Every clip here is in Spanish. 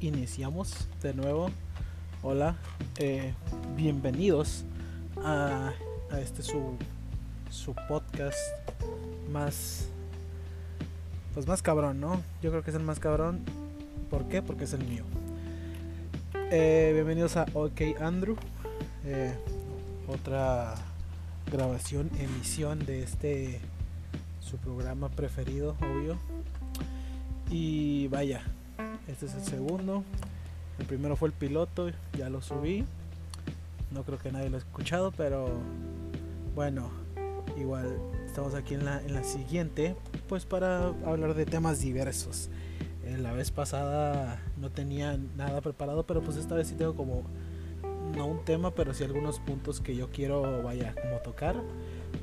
iniciamos de nuevo. Hola, eh, bienvenidos a, a, este su, su podcast más pues más cabrón, ¿no? Yo creo que es el más cabrón. ¿Por qué? Porque es el mío. Eh, bienvenidos a OK Andrew. Eh, otra grabación, emisión de este su programa preferido, obvio. Y vaya, este es el segundo. El primero fue el piloto, ya lo subí. No creo que nadie lo ha escuchado, pero bueno, igual estamos aquí en la, en la siguiente, pues para hablar de temas diversos. Eh, la vez pasada no tenía nada preparado, pero pues esta vez sí tengo como, no un tema, pero sí algunos puntos que yo quiero, vaya, como tocar.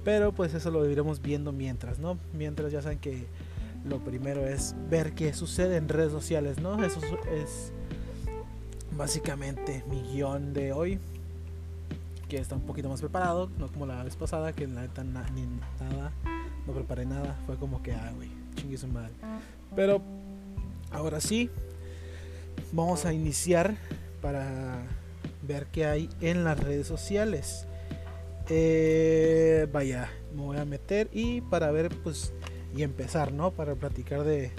Pero pues eso lo iremos viendo mientras, ¿no? Mientras ya saben que lo primero es ver qué sucede en redes sociales, ¿no? Eso es básicamente mi guion de hoy, que está un poquito más preparado, no como la vez pasada, que la neta ni nada, no preparé nada, fue como que, ah, güey, chingue su madre. Pero ahora sí, vamos a iniciar para ver qué hay en las redes sociales. Eh, vaya, me voy a meter y para ver, pues, y empezar, ¿no? Para platicar de,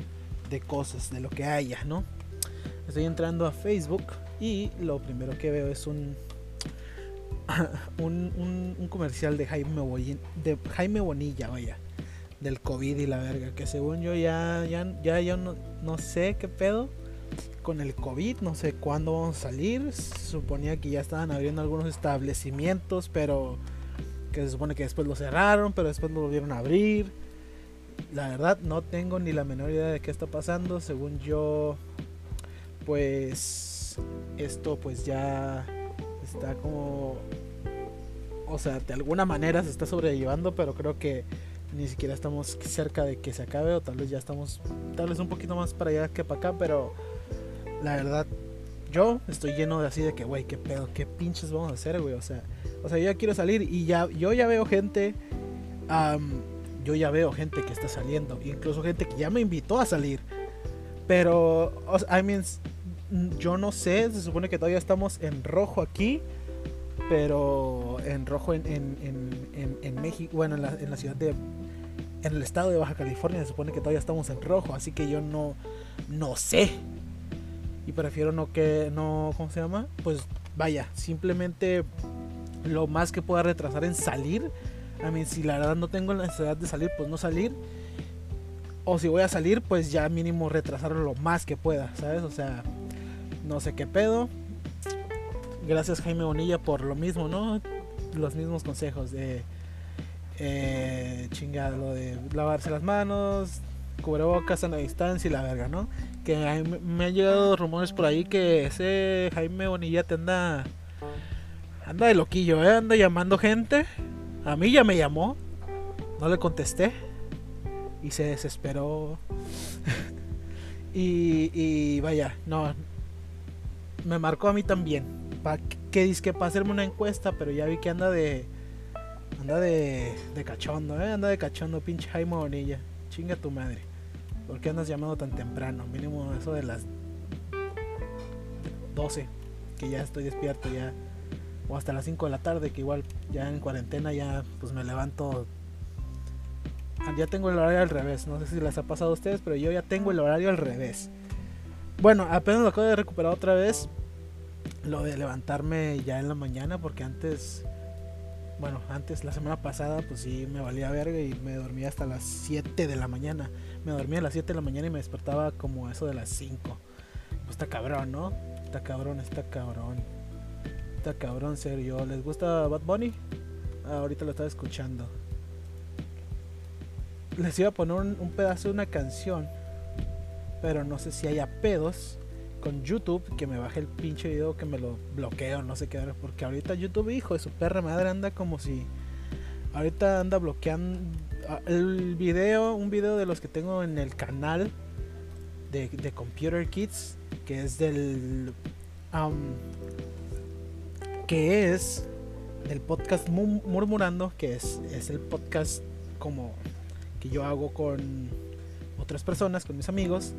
de cosas, de lo que haya, ¿no? Estoy entrando a Facebook y lo primero que veo es un, un, un, comercial de Jaime, Bonilla, vaya, del COVID y la verga, que según yo ya, ya, ya, ya no, no sé qué pedo con el COVID, no sé cuándo vamos a salir. Suponía que ya estaban abriendo algunos establecimientos, pero que se supone que después lo cerraron, pero después lo volvieron a abrir la verdad no tengo ni la menor idea de qué está pasando. Según yo, pues esto pues ya está como... O sea, de alguna manera se está sobrellevando, pero creo que ni siquiera estamos cerca de que se acabe o tal vez ya estamos tal vez un poquito más para allá que para acá, pero la verdad yo estoy lleno de así de que, güey, qué pedo, qué pinches vamos a hacer, güey, o sea, o sea, yo ya quiero salir y ya yo ya veo gente yo ya veo gente que está saliendo, incluso gente que ya me invitó a salir. Pero, I mean, yo no sé, se supone que todavía estamos en rojo aquí, pero en rojo en, en, México, bueno, en la, ciudad de, en el estado de Baja California se supone que todavía estamos en rojo, así que yo no, no sé. Y prefiero no que, no, ¿cómo se llama? Pues vaya, simplemente lo más que pueda retrasar en salir a mí, si la verdad no tengo la necesidad de salir, pues no salir. O si voy a salir, pues ya mínimo retrasarlo lo más que pueda, ¿sabes? O sea, no sé qué pedo. Gracias Jaime Bonilla por lo mismo, ¿no? Los mismos consejos de eh, chingada, lo de lavarse las manos, cubrebocas a la distancia y la verga, ¿no? Que me han llegado rumores por ahí que ese Jaime Bonilla te anda anda de loquillo, ¿eh? Anda llamando gente a mí ya me llamó, no le contesté y se desesperó. y, vaya, no, me marcó a mí también. Pa, que dice que para hacerme una encuesta, pero ya vi que anda de. Anda de, de cachondo, ¿eh? Anda de cachondo, pinche Jaime Bonilla. Chinga tu madre. ¿Por qué andas llamando tan temprano? Mínimo eso de las 12. Que ya estoy despierto, ya o hasta las 5 de la tarde, que igual ya en cuarentena ya pues me levanto. Ah, ya tengo el horario al revés, no sé si les ha pasado a ustedes, pero yo ya tengo el horario al revés. Bueno, apenas lo acabo de recuperar otra vez. Lo de levantarme ya en la mañana, porque antes, bueno, antes la semana pasada, pues sí me valía verga y me dormía hasta las 7 de la mañana. Me dormía a las 7 de la mañana y me despertaba como eso de las 5. Pues está cabrón, ¿no? Está cabrón, está cabrón cabrón serio. ¿Les gusta Bad Bunny? Ah, ahorita lo estaba escuchando. Les iba a poner un, pedazo de una canción. Pero no sé si haya pedos con YouTube que me baje el pinche video que me lo bloqueo, no sé qué. Porque ahorita YouTube, hijo de su perra madre, anda como si. Ahorita anda bloqueando ah, el video, un video de los que tengo en el canal de, de Computer Kids, que es del que es el podcast Murmurando, que es, es el podcast como que yo hago con otras personas, con mis amigos.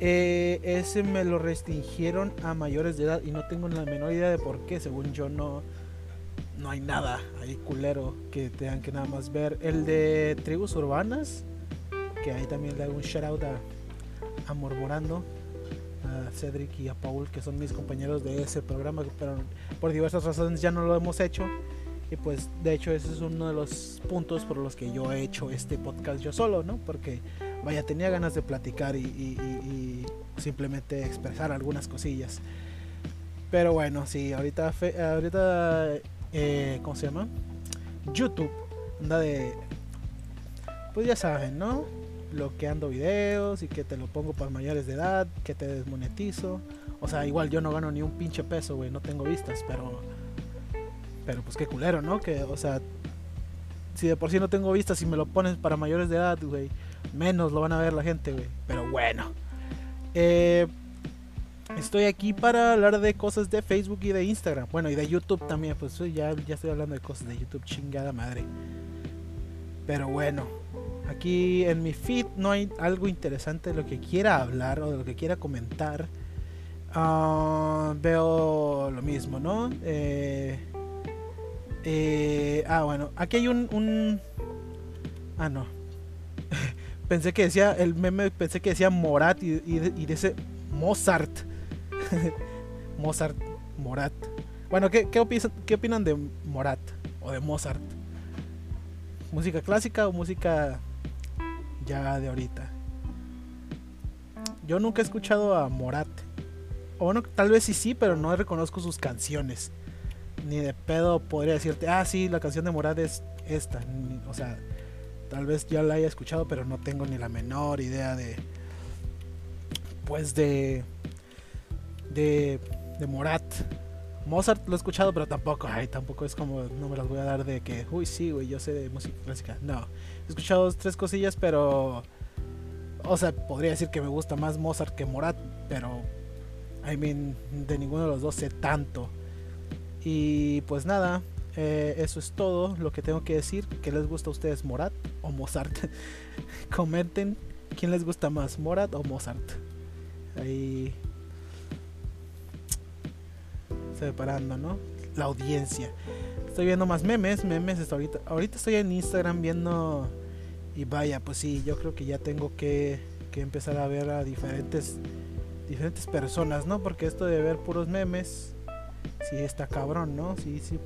eh, ese me lo restringieron a mayores de edad y no tengo la menor idea de por qué. Según yo no, no hay nada ahí culero que tengan que nada más ver. El de tribus urbanas, que ahí también le hago un shout out a, a Murmurando, Cedric y a Paul, que son mis compañeros de ese programa, pero por diversas razones ya no lo hemos hecho. Y pues de hecho ese es uno de los puntos por los que yo he hecho este podcast yo solo, ¿no? Porque vaya, tenía ganas de platicar y, simplemente expresar algunas cosillas. Pero bueno, sí, ahorita, ahorita eh, ¿cómo se llama? YouTube anda de, pues ya saben, ¿no? Bloqueando videos y que te lo pongo para mayores de edad, que te desmonetizo. O sea, igual yo no gano ni un pinche peso, güey, no tengo vistas, pero pero pues qué culero, ¿no? Que, o sea, si de por sí no tengo vistas y me lo pones para mayores de edad, güey, menos lo van a ver la gente, güey. Pero bueno. Eh, estoy aquí para hablar de cosas de Facebook y de Instagram. Bueno, y de YouTube también. Pues ya, ya estoy hablando de cosas de YouTube, chingada madre. Pero bueno, aquí en mi feed no hay algo interesante de lo que quiera hablar o de lo que quiera comentar. Ah, veo lo mismo, ¿no? Eh, eh, ah, bueno, aquí hay un, un... Ah, no. pensé que decía, el meme pensé que decía Morat y, y, dice Mozart. Mozart, Morat. Bueno, ¿qué, qué, opinan, ¿qué opinan de Morat o de Mozart? ¿Música clásica o música ya de ahorita? Yo nunca he escuchado a Morat. O tal vez sí sí, pero no reconozco sus canciones ni de pedo podría decirte, ah, sí, la canción de Morad es esta. o sea, tal vez ya la haya escuchado, pero no tengo ni la menor idea de. Pues de. De. De Morat. Mozart lo he escuchado, pero tampoco, ay, tampoco es como, no me las voy a dar de que, uy, sí, güey, yo sé de música clásica. No, he escuchado tres cosillas, pero, o sea, podría decir que me gusta más Mozart que Morat, pero, I mean, de ninguno de los dos sé tanto. Y pues nada, eh, eso es todo lo que tengo que decir. ¿Qué les gusta a ustedes, Morat o Mozart? Comenten quién les gusta más, Morat o Mozart. Ahí separando, ¿no? La audiencia. Estoy viendo más memes, memes hasta ahorita. Ahorita estoy en Instagram viendo y vaya, pues sí, yo creo que ya tengo que, que empezar a ver a diferentes diferentes personas, ¿no? Porque esto de ver puros memes sí está cabrón, ¿no? Sí, sí.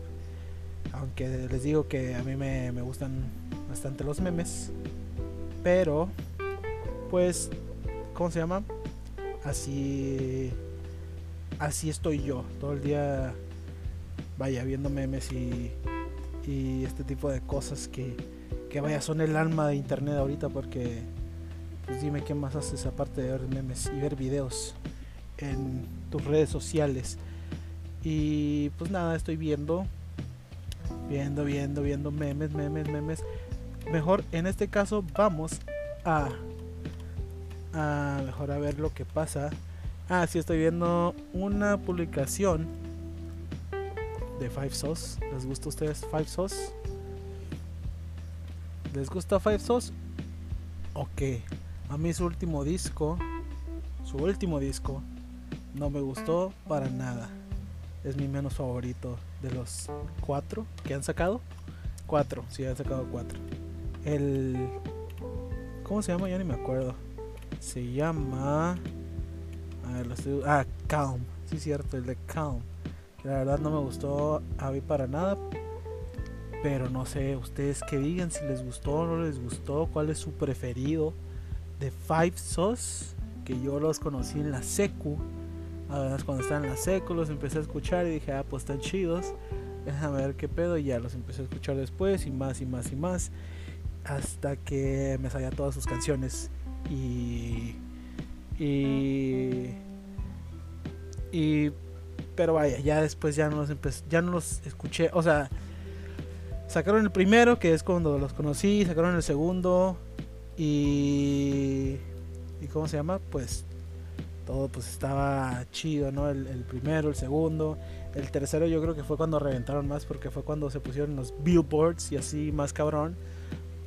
Aunque les digo que a mí me, gustan bastante los memes. Pero, pues, ¿cómo se llama? Así, así estoy yo. Todo el día, vaya, viendo memes y, este tipo de cosas que, que, vaya, son el alma de internet ahorita porque, pues dime qué más haces aparte de ver memes y ver videos en tus redes sociales. Y pues nada, estoy viendo, viendo, viendo, viendo memes, memes, memes. Mejor en este caso vamos a, a mejor a ver lo que pasa. Ah, sí, estoy viendo una publicación de Five Sauce. ¿Les gusta a ustedes Five Sauce? ¿Les gusta Five Sauce? Ok. A mí su último disco, su último disco, no me gustó para nada es mi menos favorito de los cuatro que han sacado. Cuatro, sí, han sacado cuatro. El. ¿Cómo se llama? Ya ni me acuerdo. Se llama. A. Ah, Calm. Sí, cierto, el de Calm. la verdad no me gustó a mí para nada. Pero no sé, ustedes que digan si les gustó o no les gustó, cuál es su preferido de Five Sauce, que yo los conocí en la secu Además, cuando estaban en la seco los empecé a escuchar y dije, ah, pues están chidos. Déjame ver qué pedo. Y ya los empecé a escuchar después y más y más y más. Hasta que me salía todas sus canciones. Y. Y. Y. Pero vaya, ya después ya no los ya no los escuché. O sea, sacaron el primero, que es cuando los conocí. Sacaron el segundo. Y. ¿Y cómo se llama? Pues todo pues estaba chido, ¿no? El, primero, el segundo, el tercero yo creo que fue cuando reventaron más porque fue cuando se pusieron los billboards y así más cabrón.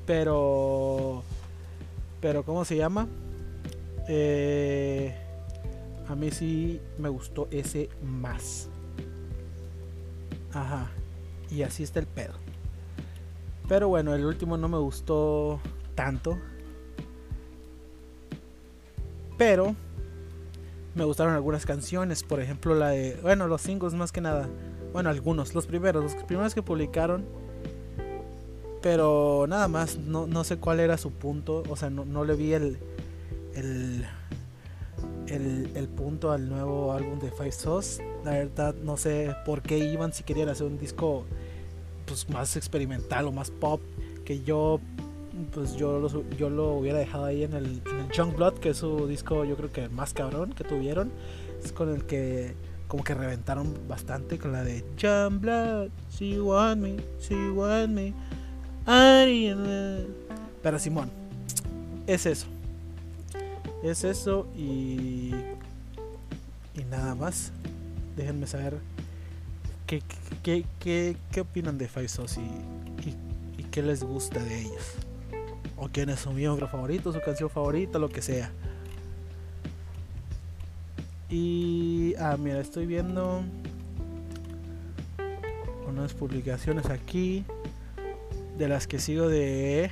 Pero, pero ¿cómo se llama? Eh, a mí sí me gustó ese más. Ajá. Y así está el pedo. Pero bueno, el último no me gustó tanto. Pero me gustaron algunas canciones. Por ejemplo, la de. Bueno, los singles más que nada. Bueno, algunos. Los primeros. Los primeros que publicaron. Pero nada más. No, no sé cuál era su punto. O sea, no, no le vi el. El, el, punto al nuevo álbum de Five Sauce. La verdad, no sé por qué iban si querían hacer un disco pues, más experimental o más pop. Que yo pues yo lo, yo lo hubiera dejado ahí en el, en el Young Blood, que es su disco yo creo que más cabrón que tuvieron. Es con el que como que reventaron bastante con la de Young Blood, she want me, she want me. Pero Simón, es eso. Es eso y, y nada más. Déjenme saber qué, qué, qué, qué opinan de Five Sauce y, y, y qué les gusta de ellos o quién es su miembro favorito, su canción favorita, lo que sea. Y, ah, mira, estoy viendo unas publicaciones aquí de las que sigo de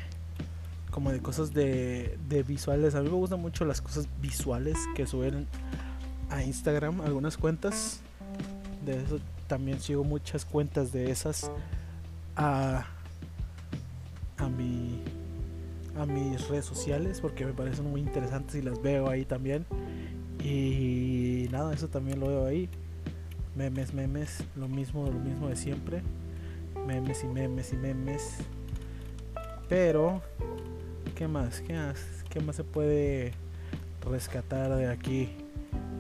como de cosas de, de visuales. A mí me gustan mucho las cosas visuales que suben a Instagram, algunas cuentas. De eso también sigo muchas cuentas de esas a, a mi a mis redes sociales porque me parecen muy interesantes y las veo ahí también. Y nada, eso también lo veo ahí. Memes, memes, lo mismo, lo mismo de siempre. Memes y memes y memes. Pero, ¿qué más? ¿Qué más? ¿Qué más se puede rescatar de aquí?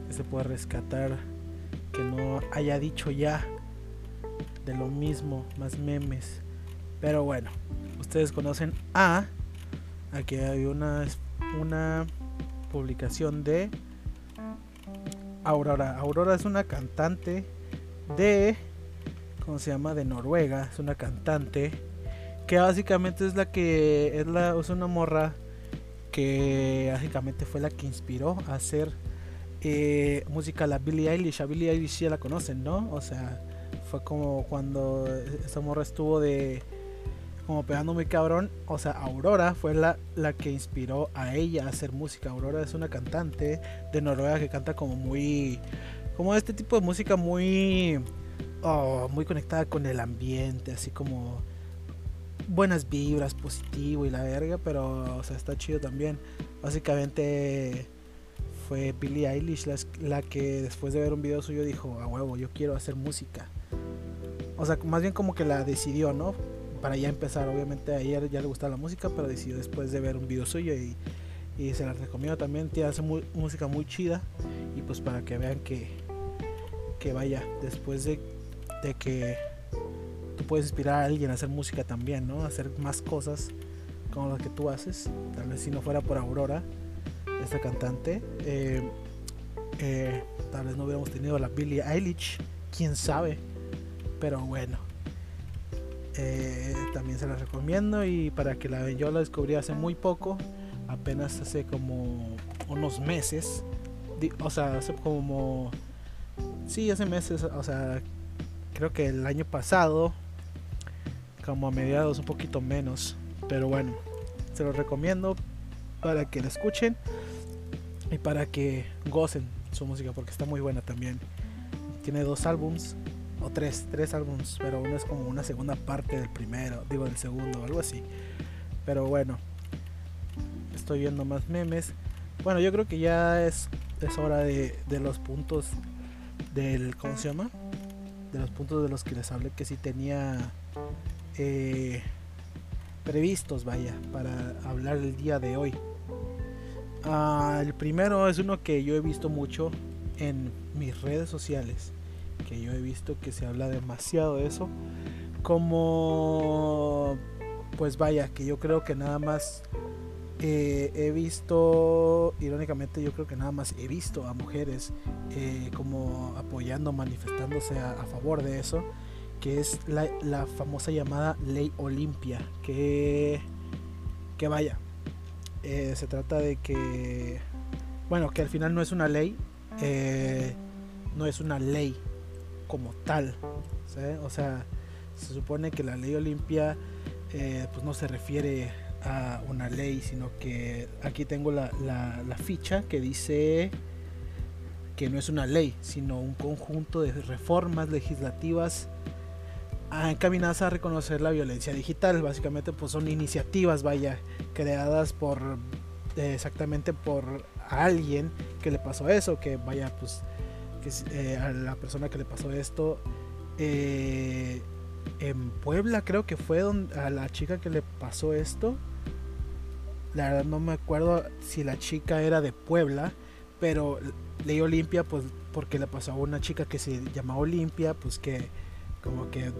¿Qué se puede rescatar que no haya dicho ya de lo mismo, más memes? Pero bueno, ustedes conocen a Aquí hay una, una publicación de Aurora. Aurora es una cantante de. ¿Cómo se llama? De Noruega. Es una cantante. Que básicamente es la que. Es, la, es una morra. Que básicamente fue la que inspiró a hacer eh, música a la Billie Eilish. A Billie Eilish ya la conocen, ¿no? O sea, fue como cuando esa morra estuvo de como pegando muy cabrón. O sea, Aurora fue la, la que inspiró a ella a hacer música. Aurora es una cantante de Noruega que canta como muy. Como este tipo de música muy. Oh, muy conectada con el ambiente, así como buenas vibras, positivo y la verga, pero o sea, está chido también. Básicamente fue Billie Eilish la, que después de ver un video suyo dijo, a huevo, yo quiero hacer música. O sea, más bien como que la decidió, ¿no? para ya empezar. Obviamente ayer ya le gustaba la música, pero decidió después de ver un video suyo y, se la recomiendo también. Tiene hace música muy chida y pues para que vean que, que vaya, después de, de que tú puedes inspirar a alguien a hacer música también, ¿no? A hacer más cosas como las que tú haces. Tal vez si no fuera por Aurora, esta cantante, eh, eh, tal vez no hubiéramos tenido la Billie Eilish, quién sabe. Pero bueno, eh, también se la recomiendo y para que la vean yo la descubrí hace muy poco apenas hace como unos meses o sea hace como sí hace meses o sea creo que el año pasado como a mediados un poquito menos pero bueno se lo recomiendo para que la escuchen y para que gocen su música porque está muy buena también tiene dos álbums o tres, tres álbumes, pero uno es como una segunda parte del primero, digo del segundo, algo así. Pero bueno, estoy viendo más memes. Bueno, yo creo que ya es, es hora de, de los puntos del, ¿cómo se llama? De los puntos de los que les hablé que sí tenía eh, previstos, vaya, para hablar el día de hoy. Ah, el primero es uno que yo he visto mucho en mis redes sociales que yo he visto que se habla demasiado de eso. Como, pues vaya, que yo creo que nada más eh, he visto, irónicamente yo creo que nada más he visto a mujeres eh, como apoyando, manifestándose a, favor de eso, que es la, famosa llamada ley Olimpia, que, vaya, eh, se trata de que bueno, que al final no es una ley, eh, no es una ley como tal. O sea, se supone que la ley Olimpia eh, pues no se refiere a una ley, sino que aquí tengo la, la, ficha que dice que no es una ley, sino un conjunto de reformas legislativas encaminadas a reconocer la violencia digital. Básicamente pues son iniciativas, vaya, creadas por exactamente por alguien que le pasó eso, que vaya pues que eh, a la persona que le pasó esto eh, en Puebla creo que fue donde, a la chica que le pasó esto. La verdad no me acuerdo si la chica era de Puebla, pero leí Olimpia pues porque le pasó a una chica que se llamaba Olimpia, pues que como que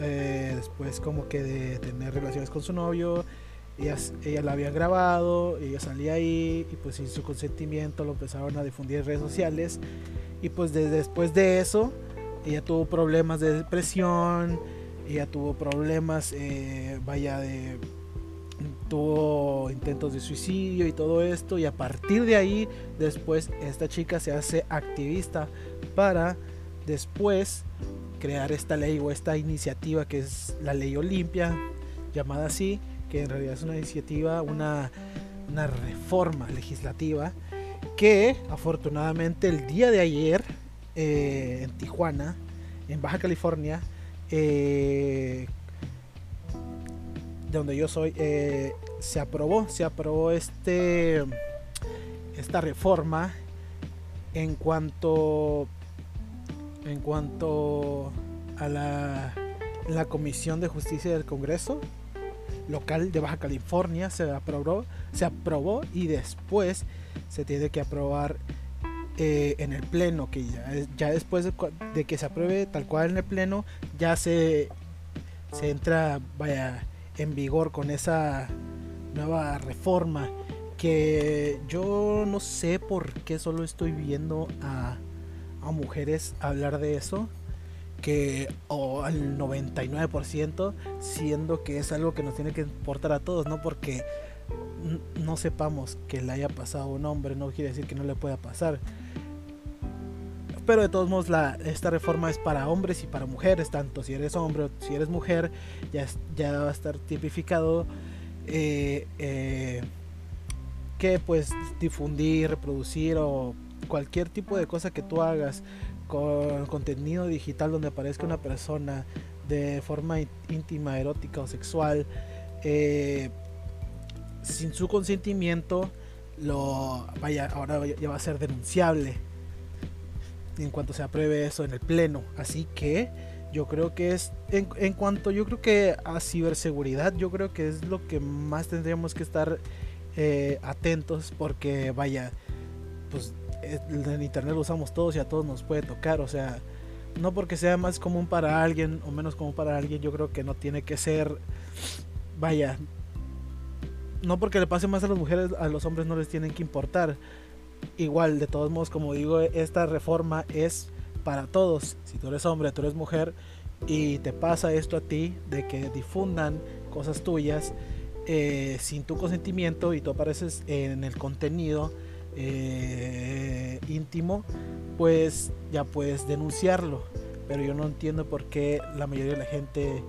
eh, después como que de tener relaciones con su novio, ella, ella la había grabado, ella salía ahí y pues sin su consentimiento lo empezaron a difundir en redes sociales. Y pues después de eso ella tuvo problemas de depresión, ella tuvo problemas, eh, vaya, de tuvo intentos de suicidio y todo esto. Y a partir de ahí después esta chica se hace activista para después crear esta ley o esta iniciativa que es la ley Olimpia llamada así que en realidad es una iniciativa una, una reforma legislativa que afortunadamente el día de ayer eh, en Tijuana, en Baja California, eh, de donde yo soy, eh, se aprobó, se aprobó este esta reforma en cuanto en cuanto a la, Comisión de Justicia del Congreso local de Baja California se aprobó, se aprobó y después se tiene que aprobar eh, en el pleno, que ya, ya después de, que se apruebe tal cual en el pleno, ya se, se entra vaya, en vigor con esa nueva reforma que yo no sé por qué solo estoy viendo a, a mujeres hablar de eso que o al 99% siendo que es algo que nos tiene que importar a todos, no porque no sepamos que le haya pasado a un hombre, no quiere decir que no le pueda pasar. Pero de todos modos, la, esta reforma es para hombres y para mujeres, tanto si eres hombre o si eres mujer, ya, ya va a estar tipificado eh, eh, que pues difundir, reproducir o cualquier tipo de cosa que tú hagas con contenido digital donde aparezca una persona de forma íntima, erótica o sexual, eh, sin su consentimiento, lo vaya, ahora ya va a ser denunciable en cuanto se apruebe eso en el pleno. Así que yo creo que es en, en, cuanto yo creo que a ciberseguridad, yo creo que es lo que más tendríamos que estar eh, atentos porque vaya, pues el internet lo usamos todos y a todos nos puede tocar, o sea, no porque sea más común para alguien o menos común para alguien, yo creo que no tiene que ser, vaya, no porque le pase más a las mujeres, a los hombres no les tienen que importar. Igual, de todos modos, como digo, esta reforma es para todos. Si tú eres hombre, tú eres mujer y te pasa esto a ti, de que difundan cosas tuyas eh, sin tu consentimiento y tú apareces en el contenido eh, íntimo, pues ya puedes denunciarlo. Pero yo no entiendo por qué la mayoría de la gente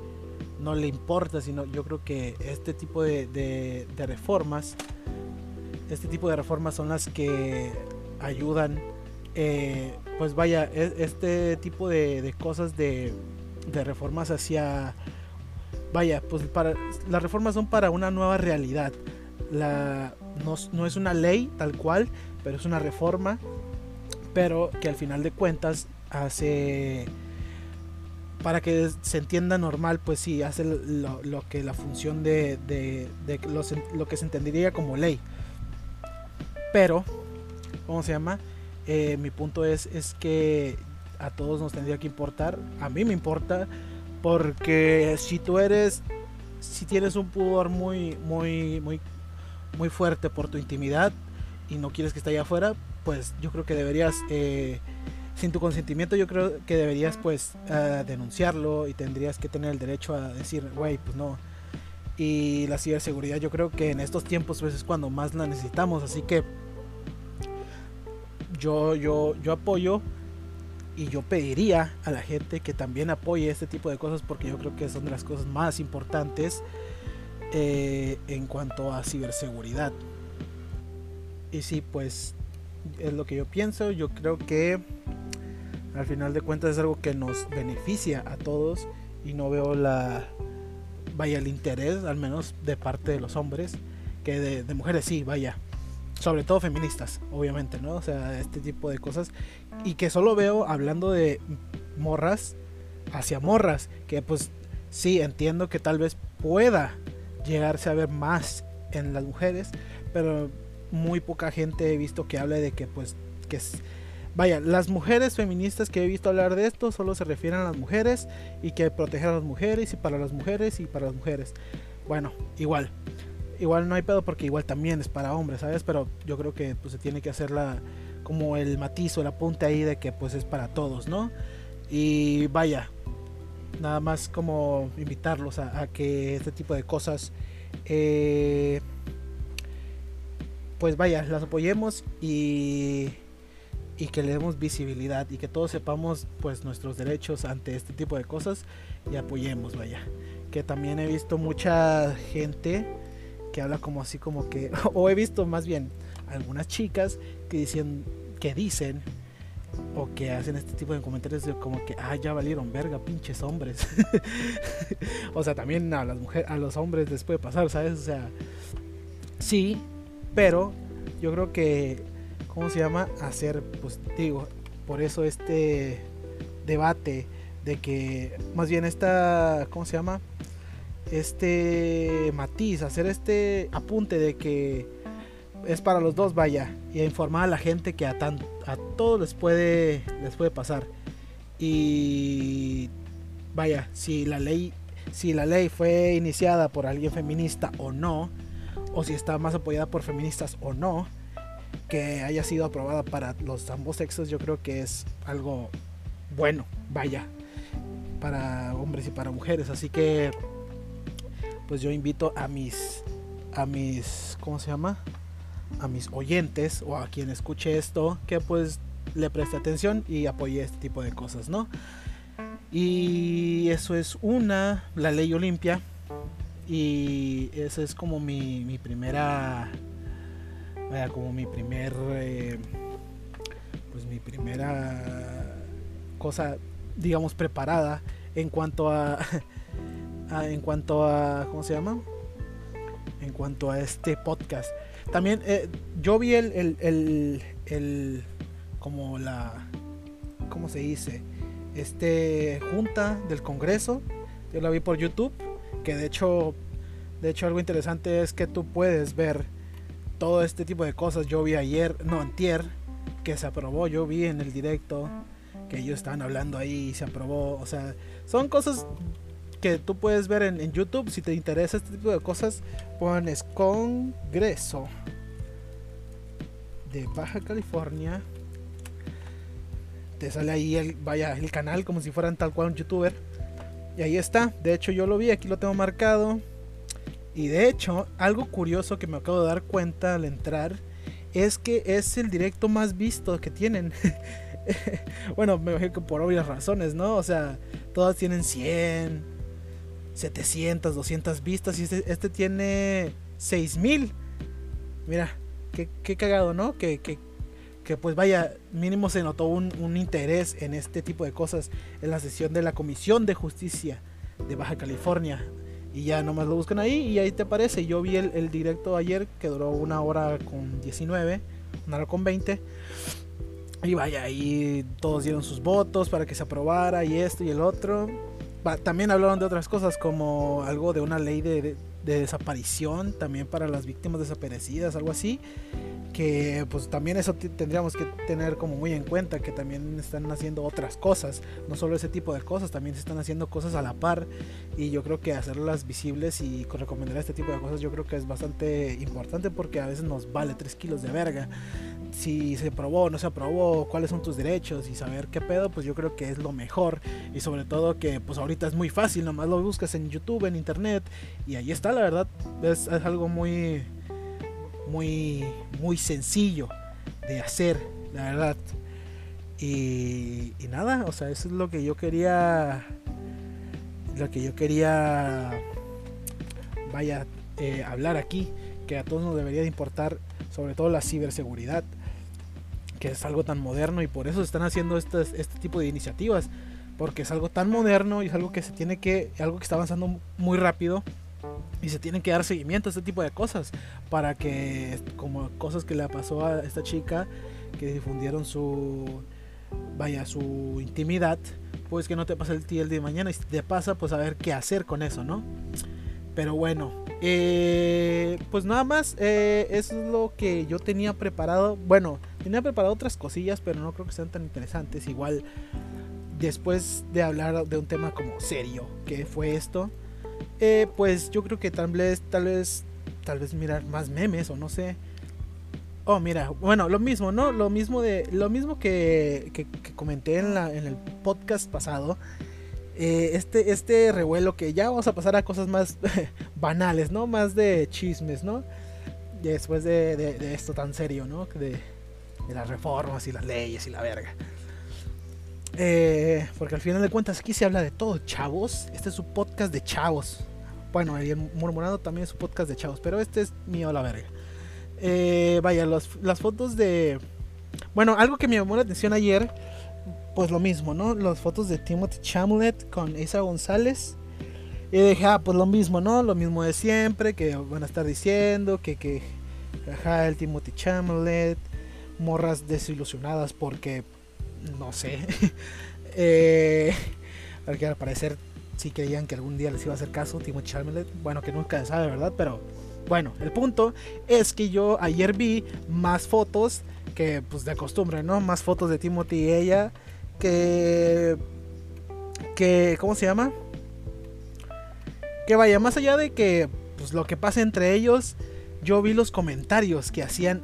no le importa, sino yo creo que este tipo de, reformas, este tipo de reformas son las que ayudan, eh, pues vaya, e, este tipo de, cosas de, reformas hacia, vaya, pues para, las reformas son para una nueva realidad. La, no, es una ley tal cual, pero es una reforma, pero que al final de cuentas hace para que se entienda normal, pues sí, hace lo, que la función de, de, lo, que se entendería como ley. Pero, ¿cómo se llama? Eh, mi punto es, es que a todos nos tendría que importar. A mí me importa porque si tú eres, si tienes un pudor muy, muy, muy, muy fuerte por tu intimidad y no quieres que esté allá afuera, pues yo creo que deberías... Eh, sin tu consentimiento yo creo que deberías pues uh, denunciarlo y tendrías que tener el derecho a decir, güey, pues no. Y la ciberseguridad yo creo que en estos tiempos pues es cuando más la necesitamos, así que yo, yo, yo apoyo y yo pediría a la gente que también apoye este tipo de cosas porque yo creo que son de las cosas más importantes eh, en cuanto a ciberseguridad. Y sí, pues es lo que yo pienso. Yo creo que al final de cuentas es algo que nos beneficia a todos y no veo la vaya el interés, al menos de parte de los hombres, que de, de mujeres sí, vaya sobre todo feministas, obviamente, ¿no? O sea, este tipo de cosas. Y que solo veo hablando de morras hacia morras, que pues sí, entiendo que tal vez pueda llegarse a ver más en las mujeres, pero muy poca gente he visto que hable de que pues que vaya, las mujeres feministas que he visto hablar de esto solo se refieren a las mujeres y que proteger a las mujeres y para las mujeres y para las mujeres. Bueno, igual, igual no hay pedo porque igual también es para hombres, ¿sabes? Pero yo creo que pues se tiene que hacer la como el matiz o el apunte ahí de que pues es para todos, ¿no? Y vaya, nada más como invitarlos a, que este tipo de cosas eh, pues vaya, las apoyemos y y que le demos visibilidad y que todos sepamos pues nuestros derechos ante este tipo de cosas y apoyemos, vaya. Que también he visto mucha gente que habla como así como que, o he visto más bien algunas chicas que dicen, que dicen o que hacen este tipo de comentarios de como que, ah, ya valieron verga, pinches hombres. o sea, también a las mujeres, a los hombres les puede pasar, ¿sabes? O sea, sí, pero yo creo que, ¿cómo se llama? Hacer, pues digo, por eso este debate de que, más bien esta, ¿cómo se llama? este matiz, hacer este apunte de que es para los dos, vaya, y a informar a la gente que a, tan, a todos les puede, les puede pasar. Y vaya, si la ley, si la ley fue iniciada por alguien feminista o no, o si está más apoyada por feministas o no, que haya sido aprobada para los ambos sexos, yo creo que es algo bueno, vaya, para hombres y para mujeres. Así que pues yo invito a mis, a mis, ¿cómo se llama? A mis oyentes o a quien escuche esto, que pues le preste atención y apoye este tipo de cosas, ¿no? Y eso es una, la ley Olimpia. Y esa es como mi, mi primera, vaya, como mi primer, eh, pues mi primera cosa, digamos, preparada en cuanto a en cuanto a, ¿cómo se llama? En cuanto a este podcast. También eh, yo vi el, el, el, como la, ¿cómo se dice? Este junta del Congreso. Yo la vi por YouTube. Que de hecho, de hecho algo interesante es que tú puedes ver todo este tipo de cosas. Yo vi ayer, no, antier, que se aprobó. Yo vi en el directo que ellos estaban hablando ahí y se aprobó. O sea, son cosas que tú puedes ver en, YouTube. Si te interesa este tipo de cosas, pones Congreso de Baja California. Te sale ahí el, vaya, el canal como si fueran tal cual un youtuber. Y ahí está. De hecho, yo lo vi, aquí lo tengo marcado. Y de hecho, algo curioso que me acabo de dar cuenta al entrar es que es el directo más visto que tienen. bueno, me imagino que por obvias razones, ¿no? O sea, todas tienen 100, 700, 200 vistas y este, este tiene 6000. Mira, qué, cagado, ¿no? Que, que, pues vaya, mínimo se notó un, interés en este tipo de cosas en la sesión de la Comisión de Justicia de Baja California. Y ya nomás lo buscan ahí y ahí te aparece. Yo vi el, el directo ayer que duró una hora con 19, una hora con 20. Y vaya, ahí todos dieron sus votos para que se aprobara y esto y el otro también hablaron de otras cosas como algo de una ley de, desaparición también para las víctimas desaparecidas, algo así. Que pues también eso tendríamos que tener como muy en cuenta, que también están haciendo otras cosas, no solo ese tipo de cosas, también se están haciendo cosas a la par y yo creo que hacerlas visibles y recomendar este tipo de cosas yo creo que es bastante importante porque a veces nos vale 3 kilos de verga si se aprobó o no se aprobó, cuáles son tus derechos y saber qué pedo, pues yo creo que es lo mejor. Y sobre todo que pues ahorita es muy fácil, nomás lo buscas en YouTube, en internet y ahí está, la verdad, es, algo muy, muy, muy sencillo de hacer la verdad. Y, nada, o sea, eso es lo que yo quería, lo que yo quería, vaya, eh, hablar aquí, que a todos nos debería de importar, sobre todo la ciberseguridad, es algo tan moderno y por eso se están haciendo estas, este tipo de iniciativas, porque es algo tan moderno y es algo que se tiene que, algo que está avanzando muy rápido y se tienen que dar seguimiento a este tipo de cosas para que como cosas que le pasó a esta chica que difundieron su vaya su intimidad pues que no te pase el día el día de mañana y si te pasa pues a ver qué hacer con eso no pero bueno eh, pues nada más eh, es lo que yo tenía preparado. Bueno tenía preparado otras cosillas pero no creo que sean tan interesantes igual después de hablar de un tema como serio que fue esto eh, pues yo creo que tal vez, tal vez, tal vez mirar más memes o no sé. Oh, mira, bueno, lo mismo, ¿no? Lo mismo de, lo mismo que, comenté en, la, en el podcast pasado. Eh, este, este revuelo que ya vamos a pasar a cosas más banales, ¿no? Más de chismes, ¿no? Después de, de, esto tan serio, ¿no? De, de las reformas y las leyes y la verga. Eh, porque al final de cuentas aquí se habla de todo, chavos. Este es su podcast de chavos. Bueno, el Murmurando también es su podcast de chavos, pero este es mío la verga. Eh, vaya, las fotos de... Bueno, algo que me llamó la atención ayer, pues lo mismo, ¿no? Las fotos de Timothy Chamlet con Isa González. Y dije, ah, pues lo mismo, ¿no? Lo mismo de siempre, que van a estar diciendo, que, que, ajá, el Timothy Chamlet, morras desilusionadas porque no sé. eh, porque al parecer sí creían que algún día les iba a hacer caso Timothy Chalamet. Bueno, que nunca se sabe, ¿verdad? Pero bueno, el punto es que yo ayer vi más fotos que pues de costumbre, ¿no? Más fotos de Timothy y ella que que ¿cómo se llama? Que vaya más allá de que pues lo que pasa entre ellos, yo vi los comentarios que hacían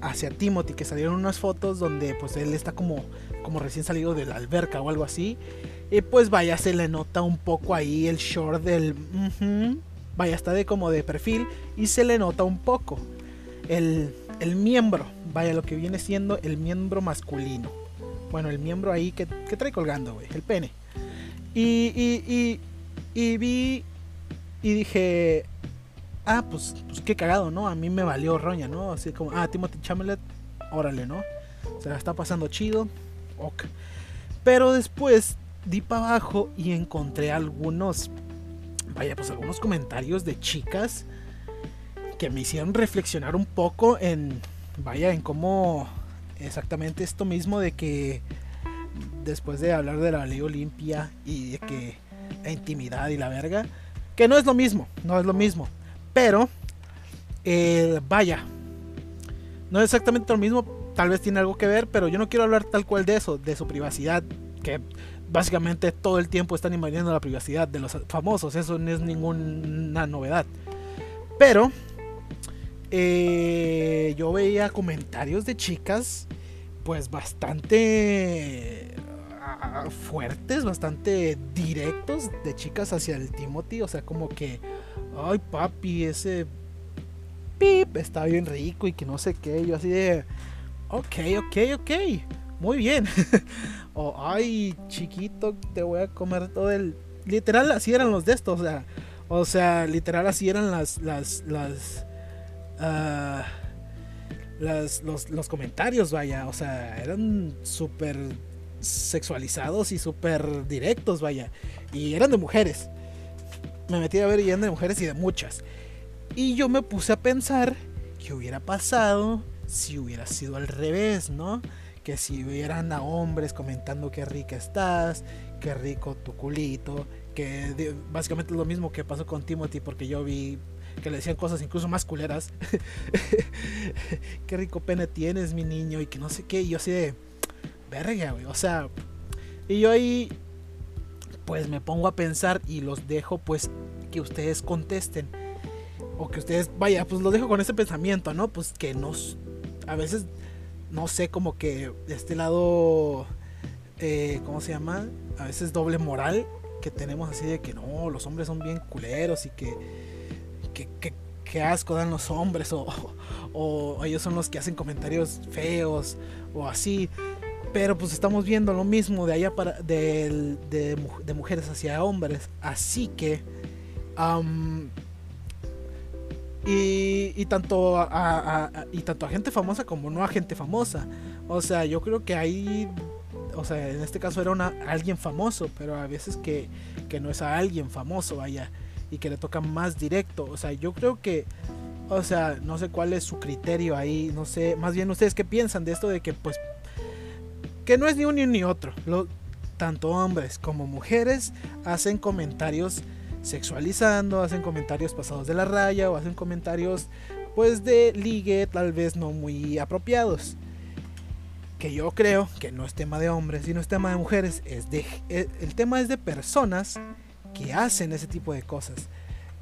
hacia Timothy, que salieron unas fotos donde pues él está como, como recién salido de la alberca o algo así. Y pues vaya, se le nota un poco ahí el short del... vaya, está de como de perfil y se le nota un poco el, el miembro, vaya, lo que viene siendo el miembro masculino. Bueno, el miembro ahí que, que trae colgando, güey, el pene. Y, y, y, y vi y dije, ah, pues, pues qué cagado, ¿no? A mí me valió roña, ¿no? Así como, ah, Timothy Chamelet, órale, ¿no? Se la está pasando chido, ok. Pero después di para abajo y encontré algunos, vaya, pues algunos comentarios de chicas que me hicieron reflexionar un poco en, vaya, en cómo exactamente esto mismo de que después de hablar de la ley Olimpia y de que la intimidad y la verga, que no es lo mismo, no es lo mismo. Pero, eh, vaya, no es exactamente lo mismo, tal vez tiene algo que ver, pero yo no quiero hablar tal cual de eso, de su privacidad, que básicamente todo el tiempo están invadiendo la privacidad de los famosos, eso no es ninguna novedad. Pero, eh, yo veía comentarios de chicas, pues bastante ah, fuertes, bastante directos de chicas hacia el Timothy, o sea, como que ay papi, ese pip está bien rico y que no sé qué. Yo así de, ok, ok, ok, muy bien. o ay chiquito, te voy a comer todo el... Literal así eran los de estos, o sea, o sea, literal así eran las, las, las, uh, las los, los, comentarios, vaya, o sea, eran súper sexualizados y súper directos, vaya, y eran de mujeres me metí a ver lleno de mujeres y de muchas. Y yo me puse a pensar qué hubiera pasado si hubiera sido al revés, ¿no? Que si hubieran a hombres comentando qué rica estás, qué rico tu culito, que básicamente es lo mismo que pasó con Timothy porque yo vi que le decían cosas incluso más culeras. qué rico pene tienes, mi niño, y que no sé qué. Y yo así de, verga, güey. O sea, y yo ahí pues me pongo a pensar y los dejo pues que ustedes contesten. O que ustedes, vaya, pues los dejo con ese pensamiento, ¿no? Pues que nos, a veces, no sé, como que este lado, eh, ¿cómo se llama? A veces doble moral que tenemos así de que no, los hombres son bien culeros y que, que, asco dan los hombres o, o ellos son los que hacen comentarios feos o así. Pero pues estamos viendo lo mismo de allá para de, de, mujeres hacia hombres. Así que y, y, tanto a, y tanto a gente famosa como no a gente famosa. O sea, yo creo que ahí o sea, en este caso era una, alguien famoso, pero a veces que, que no es a alguien famoso, vaya, y que le toca más directo. O sea, yo creo que, o sea, no sé cuál es su criterio ahí, no sé, más bien ustedes qué piensan de esto de que, pues, que no es ni uno ni otro. Tanto hombres como mujeres hacen comentarios sexualizando, hacen comentarios pasados de la raya o hacen comentarios, pues, de ligue tal vez no muy apropiados que yo creo que no es tema de hombres y no es tema de mujeres, es de, eh, el tema es de personas que hacen ese tipo de cosas.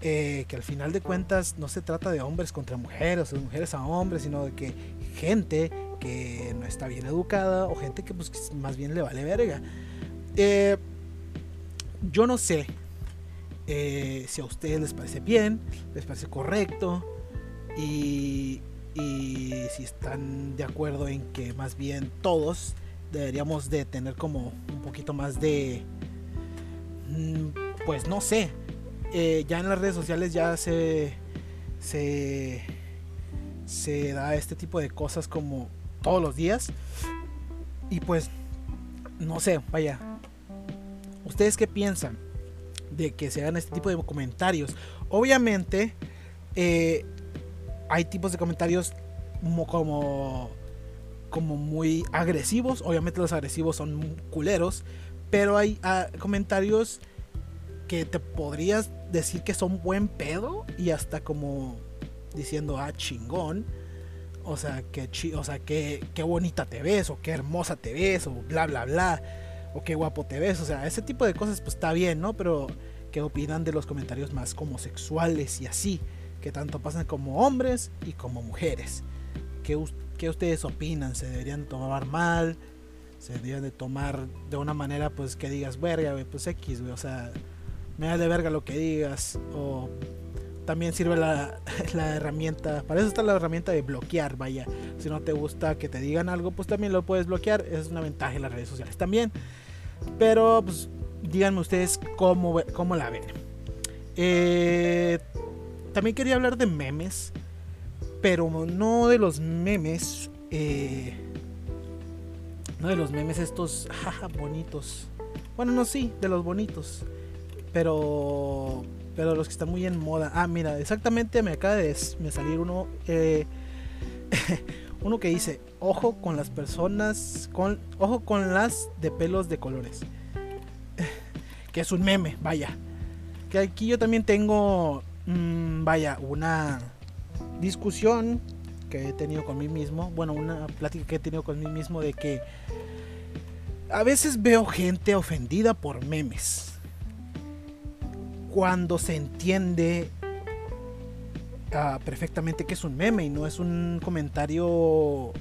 Eh, que al final de cuentas no se trata de hombres contra mujeres o de mujeres a hombres, sino de que gente que no está bien educada o gente que pues más bien le vale verga. Eh, yo no sé si a ustedes les parece bien, les parece correcto y, y si están de acuerdo en que más bien todos deberíamos de tener como un poquito más de mm, pues no sé eh, ya en las redes sociales ya se se se da este tipo de cosas como todos los días y pues no sé vaya ustedes qué piensan de que se hagan este tipo de comentarios obviamente eh, hay tipos de comentarios como, como, muy agresivos. Obviamente los agresivos son culeros. Pero hay ah, comentarios que te podrías decir que son buen pedo. Y hasta como diciendo, ah, chingón. O sea, que, o sea que, qué bonita te ves. O qué hermosa te ves. O bla, bla, bla. O qué guapo te ves. O sea, ese tipo de cosas pues está bien, ¿no? Pero ¿qué opinan de los comentarios más como sexuales y así? que tanto pasan como hombres y como mujeres. ¿Qué, ustedes opinan? ¿Se deberían tomar mal? ¿Se deberían de tomar de una manera pues que digas, verga, pues X, o sea, me da de verga lo que digas? O también sirve la, la, herramienta, para eso está la herramienta de bloquear, vaya. Si no te gusta que te digan algo, pues también lo puedes bloquear, es una ventaja en las redes sociales también. Pero pues díganme ustedes cómo, cómo la ven. Eh, también quería hablar de memes, pero no de los memes, eh, no de los memes estos, jaja, bonitos. Bueno, no, sí, de los bonitos, pero, pero los que están muy en moda. Ah, mira, exactamente me acaba de me salir uno, eh, uno que dice, ojo con las personas, con, ojo con las de pelos de colores. que es un meme, vaya. Que aquí yo también tengo Mm, vaya, una discusión que he tenido con mí mismo, bueno, una plática que he tenido con mí mismo de que a veces veo gente ofendida por memes. Cuando se entiende ah, perfectamente que es un meme y no es un comentario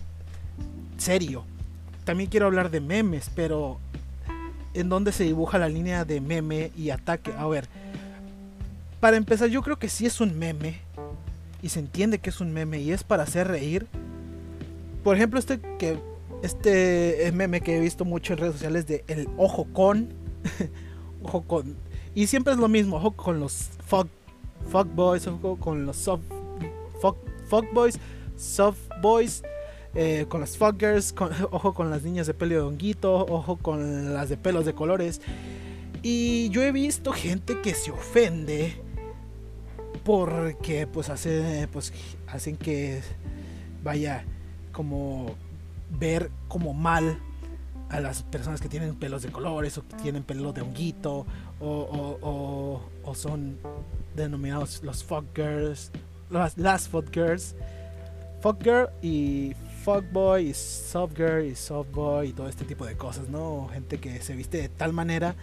serio. También quiero hablar de memes, pero en dónde se dibuja la línea de meme y ataque. A ver, para empezar, yo creo que sí es un meme. Y se entiende que es un meme y es para hacer reír. Por ejemplo, este que este meme que he visto mucho en redes sociales de el ojo con ojo con y siempre es lo mismo, ojo con los fuck, fuck boys, ojo con los soft fuck, fuck boys, soft boys, eh, con las fuckers, ojo con las niñas de pelo de honguito, ojo con las de pelos de colores. Y yo he visto gente que se ofende porque pues hace pues hacen que vaya como ver como mal a las personas que tienen pelos de colores o que tienen pelo de honguito o, son denominados los fuck girls las, las fuck girls. Fuck girl y fuck boy y soft girl y soft boy y todo este tipo de cosas no gente que se viste de tal manera.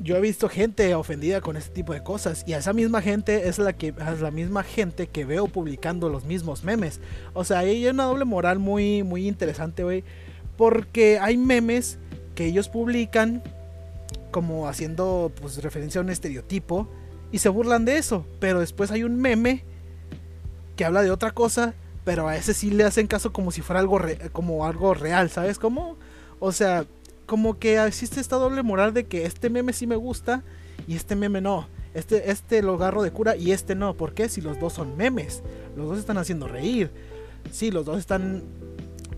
Yo he visto gente ofendida con este tipo de cosas y a esa misma gente es la que es la misma gente que veo publicando los mismos memes. O sea, hay una doble moral muy muy interesante, güey, porque hay memes que ellos publican como haciendo pues referencia a un estereotipo y se burlan de eso, pero después hay un meme que habla de otra cosa, pero a ese sí le hacen caso como si fuera algo, como algo real, ¿sabes cómo? O sea, como que existe esta doble moral de que este meme sí me gusta y este meme no. Este, este lo agarro de cura y este no. ¿Por qué? Si los dos son memes. Los dos están haciendo reír. Sí, los dos están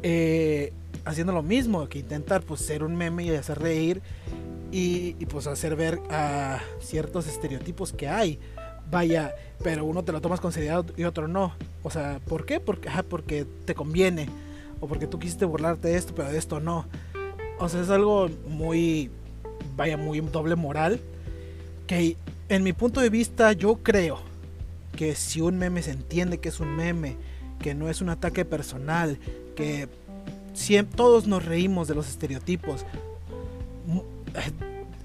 eh, haciendo lo mismo. Que intentar pues ser un meme y hacer reír. Y, pues hacer ver a ciertos estereotipos que hay. Vaya, pero uno te lo tomas con seriedad y otro no. O sea, ¿por qué? Porque, porque te conviene. O porque tú quisiste burlarte de esto, pero de esto no. O sea, es algo muy, vaya, muy doble moral. Que en mi punto de vista yo creo que si un meme se entiende que es un meme, que no es un ataque personal, que todos nos reímos de los estereotipos.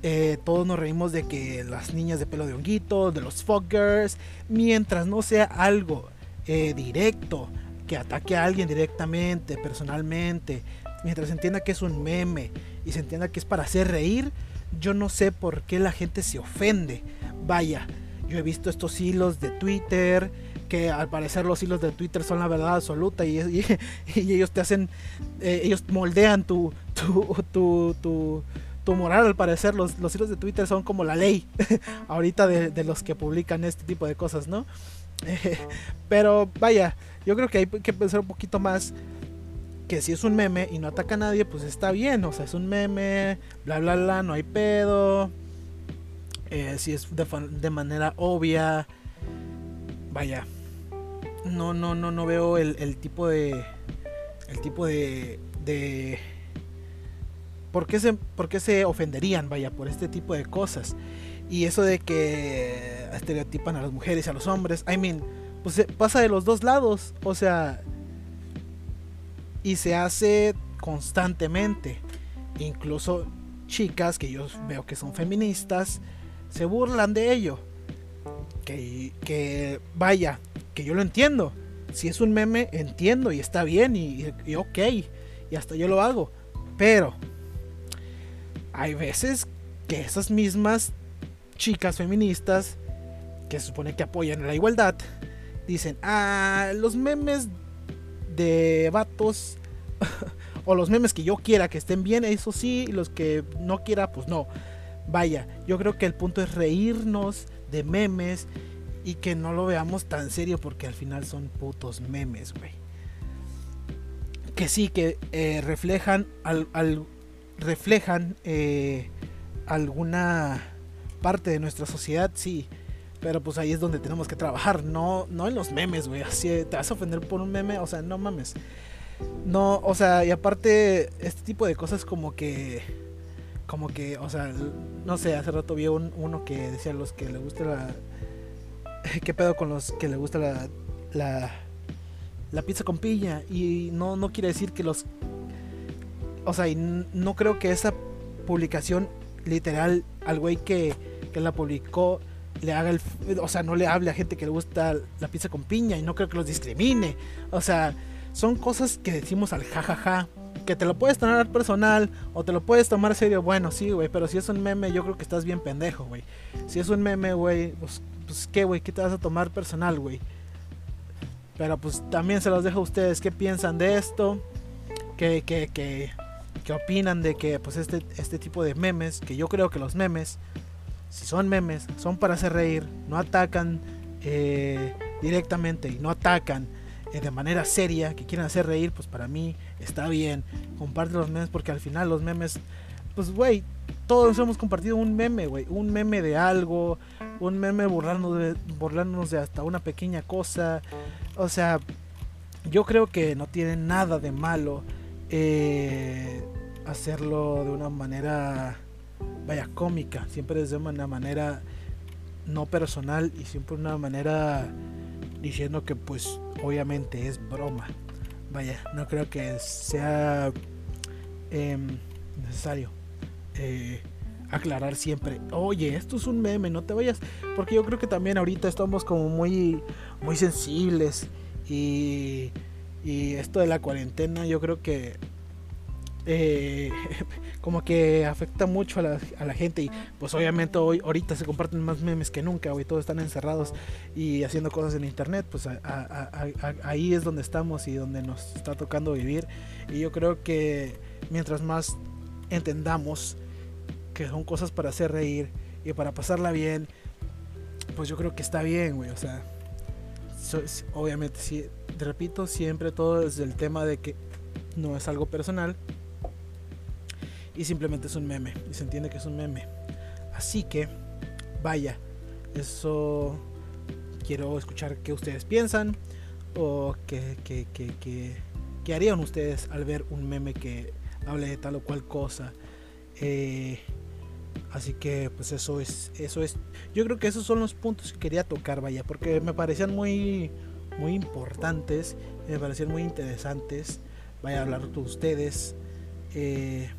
Eh, todos nos reímos de que las niñas de pelo de honguito, de los fuckers, mientras no sea algo eh, directo, que ataque a alguien directamente, personalmente, mientras se entienda que es un meme y se entienda que es para hacer reír, yo no sé por qué la gente se ofende. Vaya, yo he visto estos hilos de Twitter, que al parecer los hilos de Twitter son la verdad absoluta y, ellos te hacen, eh, ellos moldean tu, tu, tu, moral al parecer. Los, los, hilos de Twitter son como la ley ahorita de, los que publican este tipo de cosas, ¿no? pero vaya, yo creo que hay que pensar un poquito más que si es un meme y no ataca a nadie, pues está bien. O sea, es un meme, bla, bla, bla, no hay pedo. Eh, si es de, manera obvia, vaya. No, no, no, no veo el, tipo de. El tipo de. de ¿por qué, se, ¿Por qué se ofenderían, vaya, por este tipo de cosas? Y eso de que estereotipan a las mujeres y a los hombres. I mean, pues pasa de los dos lados. O sea, y se hace constantemente. Incluso chicas que yo veo que son feministas se burlan de ello. Que, que vaya, que yo lo entiendo. Si es un meme, entiendo y está bien y, y, ok. Y hasta yo lo hago. Pero hay veces que esas mismas chicas feministas que se supone que apoyan la igualdad dicen, ah, los memes de vatos o los memes que yo quiera que estén bien, eso sí, y los que no quiera, pues no. Vaya, yo creo que el punto es reírnos de memes y que no lo veamos tan serio porque al final son putos memes, güey. Que sí, que eh, reflejan, al, reflejan eh, alguna parte de nuestra sociedad, sí. Pero pues ahí es donde tenemos que trabajar, no, no en los memes, güey. Así te vas a ofender por un meme, o sea, no mames. No, o sea, y aparte, este tipo de cosas como que. Como que, o sea, no sé, hace rato vi uno que decía los que le gusta la. ¿Qué pedo con los que le gusta la. la, la pizza con piña? Y no, no quiere decir que los. O sea, y no creo que esa publicación literal al güey que, que la publicó le haga el. O sea, no le hable a gente que le gusta la pizza con piña y no creo que los discrimine. O sea son cosas que decimos al jajaja. Que te lo puedes tomar personal o te lo puedes tomar serio. Bueno, sí, güey, pero si es un meme, yo creo que estás bien pendejo, güey. Si es un meme, güey, pues, pues qué, güey, ¿qué te vas a tomar personal, güey? Pero pues también se los dejo a ustedes. ¿Qué piensan de esto? ¿Qué, qué, qué, qué opinan de que pues este, este tipo de memes? Que yo creo que los memes, si son memes, son para hacer reír. No atacan eh, directamente y no atacan eh, de manera seria, que quieren hacer reír, pues para mí está bien. Comparte los memes porque al final los memes, pues güey, todos hemos compartido un meme, güey, un meme de algo, un meme burlándonos de hasta una pequeña cosa. O sea, yo creo que no tiene nada de malo eh, hacerlo de una manera, vaya, cómica. Siempre es de una manera no personal y siempre de una manera diciendo que pues obviamente es broma. Vaya, no creo que sea em, necesario eh, aclarar siempre, oye, esto es un meme, no te vayas, porque yo creo que también ahorita estamos como muy, muy sensibles y, y esto de la cuarentena yo creo que eh, como que afecta mucho a la, gente y pues obviamente hoy ahorita se comparten más memes que nunca, hoy todos están encerrados y haciendo cosas en internet, pues ahí es donde estamos y donde nos está tocando vivir. Y yo creo que mientras más entendamos que son cosas para hacer reír y para pasarla bien, pues yo creo que está bien, güey, o sea, obviamente, sí, repito, siempre todo es el tema de que no es algo personal y simplemente es un meme y se entiende que es un meme. Así que, vaya, eso quiero escuchar qué ustedes piensan o qué, qué, qué, qué, harían ustedes al ver un meme que hable de tal o cual cosa. Eh, así que pues eso es eso es yo creo que esos son los puntos que quería tocar vaya porque me parecían muy muy importantes me parecían muy interesantes vaya a hablar con ustedes eh,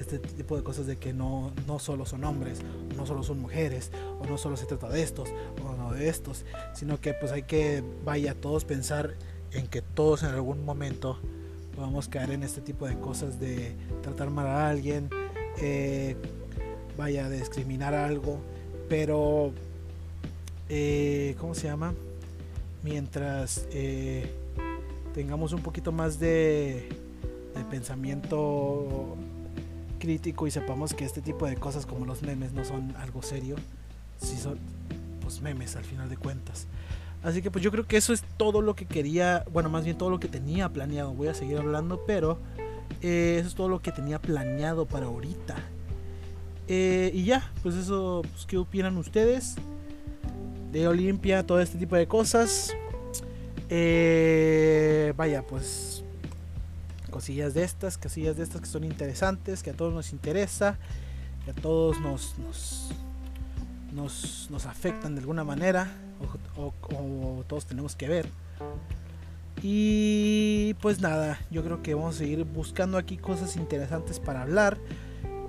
este tipo de cosas de que no, no solo son hombres, no solo son mujeres, o no solo se trata de estos, o no de estos, sino que pues hay que, vaya, todos pensar en que todos en algún momento podamos caer en este tipo de cosas de tratar mal a alguien, eh, vaya, de discriminar algo, pero, eh, ¿cómo se llama? Mientras eh, tengamos un poquito más de, de pensamiento crítico y sepamos que este tipo de cosas como los memes no son algo serio, si son pues memes al final de cuentas. Así que pues yo creo que eso es todo lo que quería, bueno más bien todo lo que tenía planeado. Voy a seguir hablando, pero eh, eso es todo lo que tenía planeado para ahorita. Eh, y ya, pues eso, pues, ¿qué opinan ustedes? De Olimpia, todo este tipo de cosas. Eh, vaya, pues cosillas de estas, cosillas de estas que son interesantes, que a todos nos interesa, que a todos nos, nos, nos, afectan de alguna manera, o, todos tenemos que ver. Y pues nada, yo creo que vamos a seguir buscando aquí cosas interesantes para hablar.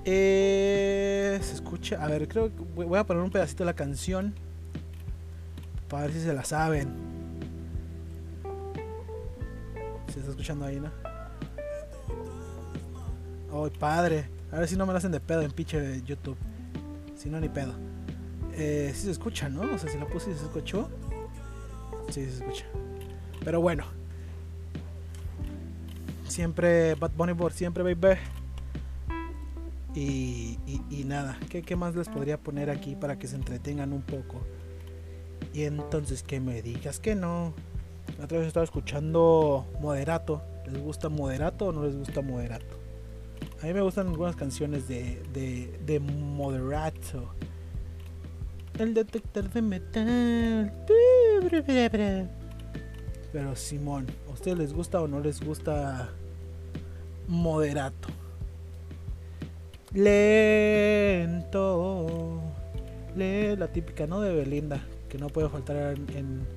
Eh, se escucha, a ver, creo que voy a poner un pedacito de la canción para ver si se la saben. Se está escuchando ahí, ¿no? Ay, padre. A ver si no me lo hacen de pedo en pinche YouTube. Si no, ni pedo. Eh, si se escucha, ¿no? O sea, si la puse y se escuchó. Sí, se escucha. Pero bueno. Siempre Bad Bunny por siempre, baby. Y, y, nada, ¿Qué, ¿qué, más les podría poner aquí para que se entretengan un poco? Y entonces que me digas que no. Otra vez estaba escuchando Moderato. ¿Les gusta Moderato o no les gusta Moderato? A mí me gustan algunas canciones de, de, de Moderato. El detector de metal. Pero Simón, ¿a ustedes les gusta o no les gusta Moderato? Lento. Lee la típica, ¿no? De Belinda, que no puede faltar en,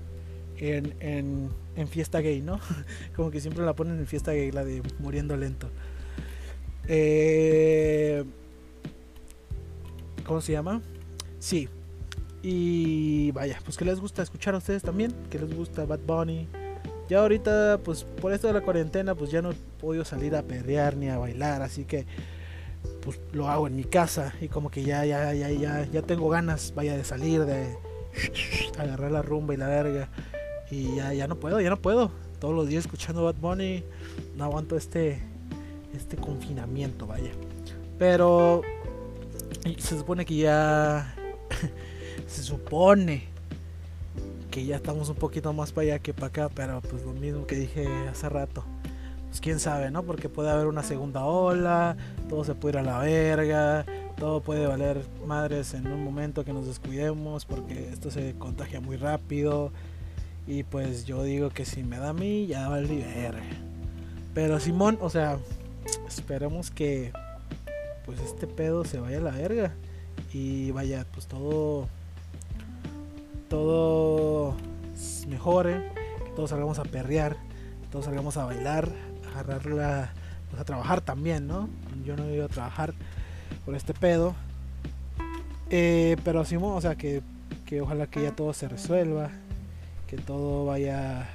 en, en, en fiesta gay, ¿no? Como que siempre la ponen en fiesta gay, la de muriendo lento. Eh, ¿Cómo se llama? Sí. Y vaya, pues que les gusta escuchar a ustedes también, que les gusta Bad Bunny. Ya ahorita, pues por esto de la cuarentena, pues ya no he podido salir a perrear ni a bailar, así que pues lo hago en mi casa y como que ya, ya, ya, ya, ya tengo ganas, vaya de salir, de agarrar la rumba y la verga. Y ya, ya no puedo, ya no puedo. Todos los días escuchando Bad Bunny, no aguanto este, este confinamiento, vaya. Pero se supone que ya se supone que ya estamos un poquito más para allá que para acá, pero pues lo mismo que dije hace rato. Pues quién sabe, ¿no? Porque puede haber una segunda ola, todo se puede ir a la verga, todo puede valer madres en un momento que nos descuidemos porque esto se contagia muy rápido. Y pues yo digo que si me da a mí, ya va a verga. Pero Simón, o sea, esperemos que pues este pedo se vaya a la verga. Y vaya pues todo todo mejore que todos salgamos a perrear todos salgamos a bailar a agarrarla pues a trabajar también no yo no he ido a trabajar por este pedo. Eh, pero que, que ojalá que ya todo se resuelva que todo vaya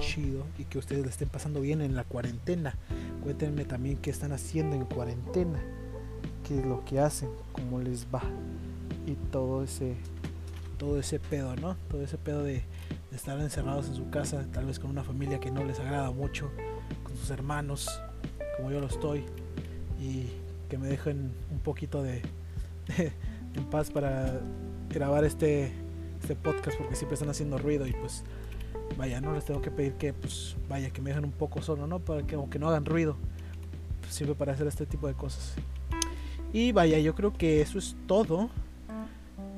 chido y que ustedes le estén pasando bien en la cuarentena Cuéntenme también qué están haciendo en cuarentena, qué es lo que hacen, cómo les va y todo ese todo ese pedo, ¿no? Todo ese pedo de, estar encerrados en su casa, tal vez con una familia que no les agrada mucho, con sus hermanos, como yo lo estoy, y que me dejen un poquito de, de en paz para grabar este este podcast porque siempre están haciendo ruido y pues vaya, no les tengo que pedir que pues vaya, que me dejen un poco solo, ¿no? Para que aunque no hagan ruido, pues, sirve para hacer este tipo de cosas. Y vaya, yo creo que eso es todo.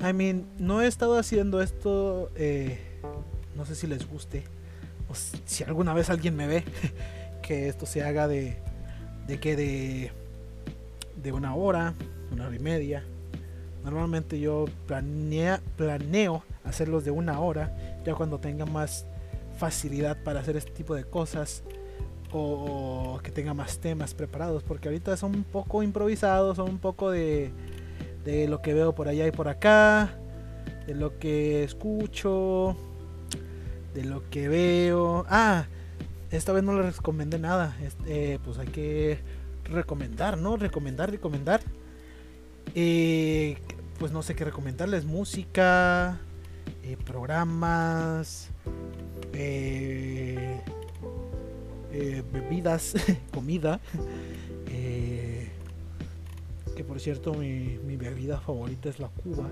I mean, no he estado haciendo esto, eh, no sé si les guste, o si alguna vez alguien me ve, que esto se haga de, de que de, de una hora, una hora y media. Normalmente yo planea, planeo hacerlos de una hora, ya cuando tenga más facilidad para hacer este tipo de cosas o, que tenga más temas preparados, porque ahorita son un poco improvisados, son un poco de, de lo que veo por allá y por acá, de lo que escucho, de lo que veo. Ah, esta vez no les recomendé nada, este, pues hay que recomendar, ¿no? Recomendar, recomendar. Eh, pues no sé qué recomendarles, música, eh, programas, eh, eh, bebidas, comida. que por cierto mi, mi, bebida favorita es la cuba.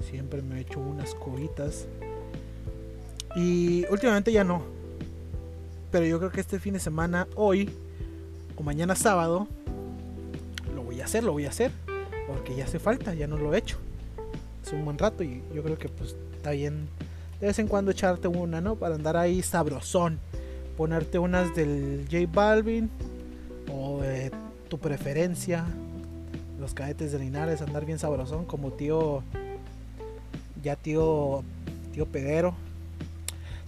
Siempre me he hecho unas coitas. Y últimamente ya no. Pero yo creo que este fin de semana, hoy o mañana sábado, lo voy a hacer, lo voy a hacer. Porque ya hace falta, ya no lo he hecho. Un buen rato y yo creo que pues está bien de vez en cuando echarte una, ¿no? Para andar ahí sabrosón. Ponerte unas del J Balvin o de tu preferencia. Los cadetes de Linares, andar bien sabrosón como tío, ya tío, tío Pedero.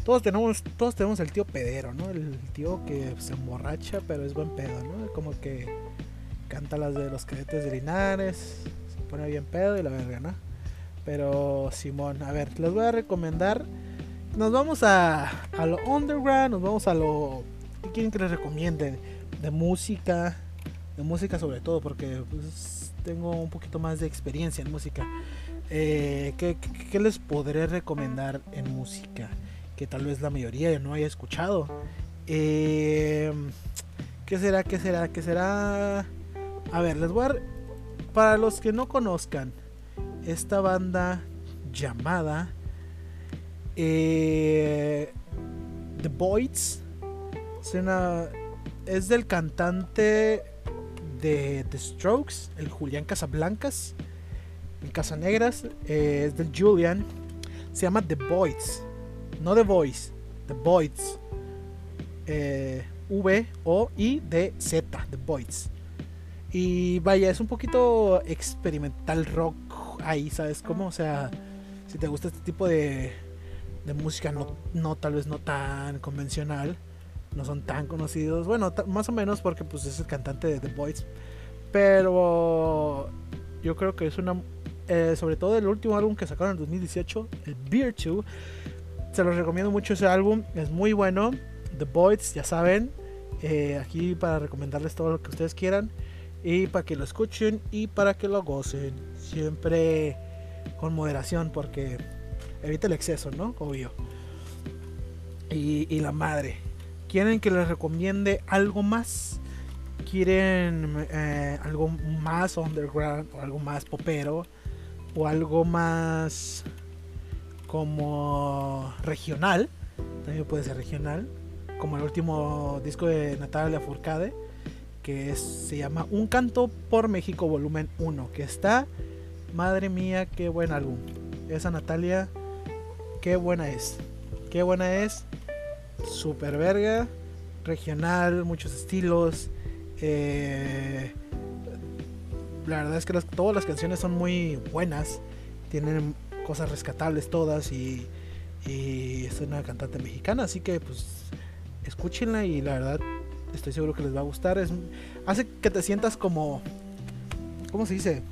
Todos tenemos, todos tenemos el tío Pedero, ¿no? El tío que se emborracha pero es buen pedo, ¿no? Como que canta las de los cadetes de Linares, se pone bien pedo y la verga, ¿no? Pero Simón, a ver, les voy a recomendar. Nos vamos a, a lo underground, nos vamos a lo... ¿Qué quieren que les recomiende? De música, de música sobre todo, porque pues, tengo un poquito más de experiencia en música. Eh, ¿qué, qué, les podré recomendar en música? Que tal vez la mayoría no haya escuchado. Eh, ¿Qué será? ¿Qué será? ¿Qué será? A ver, les voy a... Para los que no conozcan, esta banda llamada eh, The Boys es, del cantante de The Strokes, el Julián Casablancas, el Casanegras, eh, es del Julian, se llama The Boys, no The Voice, The Boys, eh, V-O-I-D-Z, The Boys. Y vaya, es un poquito experimental rock ahí, ¿sabes cómo? O sea, si te gusta este tipo de, de música, no, no, tal vez no tan convencional, no son tan conocidos, bueno, más o menos porque pues es el cantante de The Boys, pero yo creo que es una, eh, sobre todo el último álbum que sacaron en 2018, el 2, se los recomiendo mucho ese álbum, es muy bueno, The Boys, ya saben, eh, aquí para recomendarles todo lo que ustedes quieran y para que lo escuchen y para que lo gocen. Siempre con moderación porque evita el exceso, ¿no? Obvio. Y, y la madre. ¿Quieren que les recomiende algo más? ¿Quieren eh, algo más underground o algo más popero? O algo más como regional. También puede ser regional. Como el último disco de Natalia Furcade que se llama Un canto por México volumen 1, que está, madre mía, qué buen álbum. Esa Natalia, qué buena es. Qué buena es. Super verga, regional, muchos estilos. Eh, la verdad es que todas las canciones son muy buenas. Tienen cosas rescatables todas y, y es una cantante mexicana, así que pues escúchenla y la verdad Estoy seguro que les va a gustar. Es, hace que te sientas como. ¿Cómo se dice?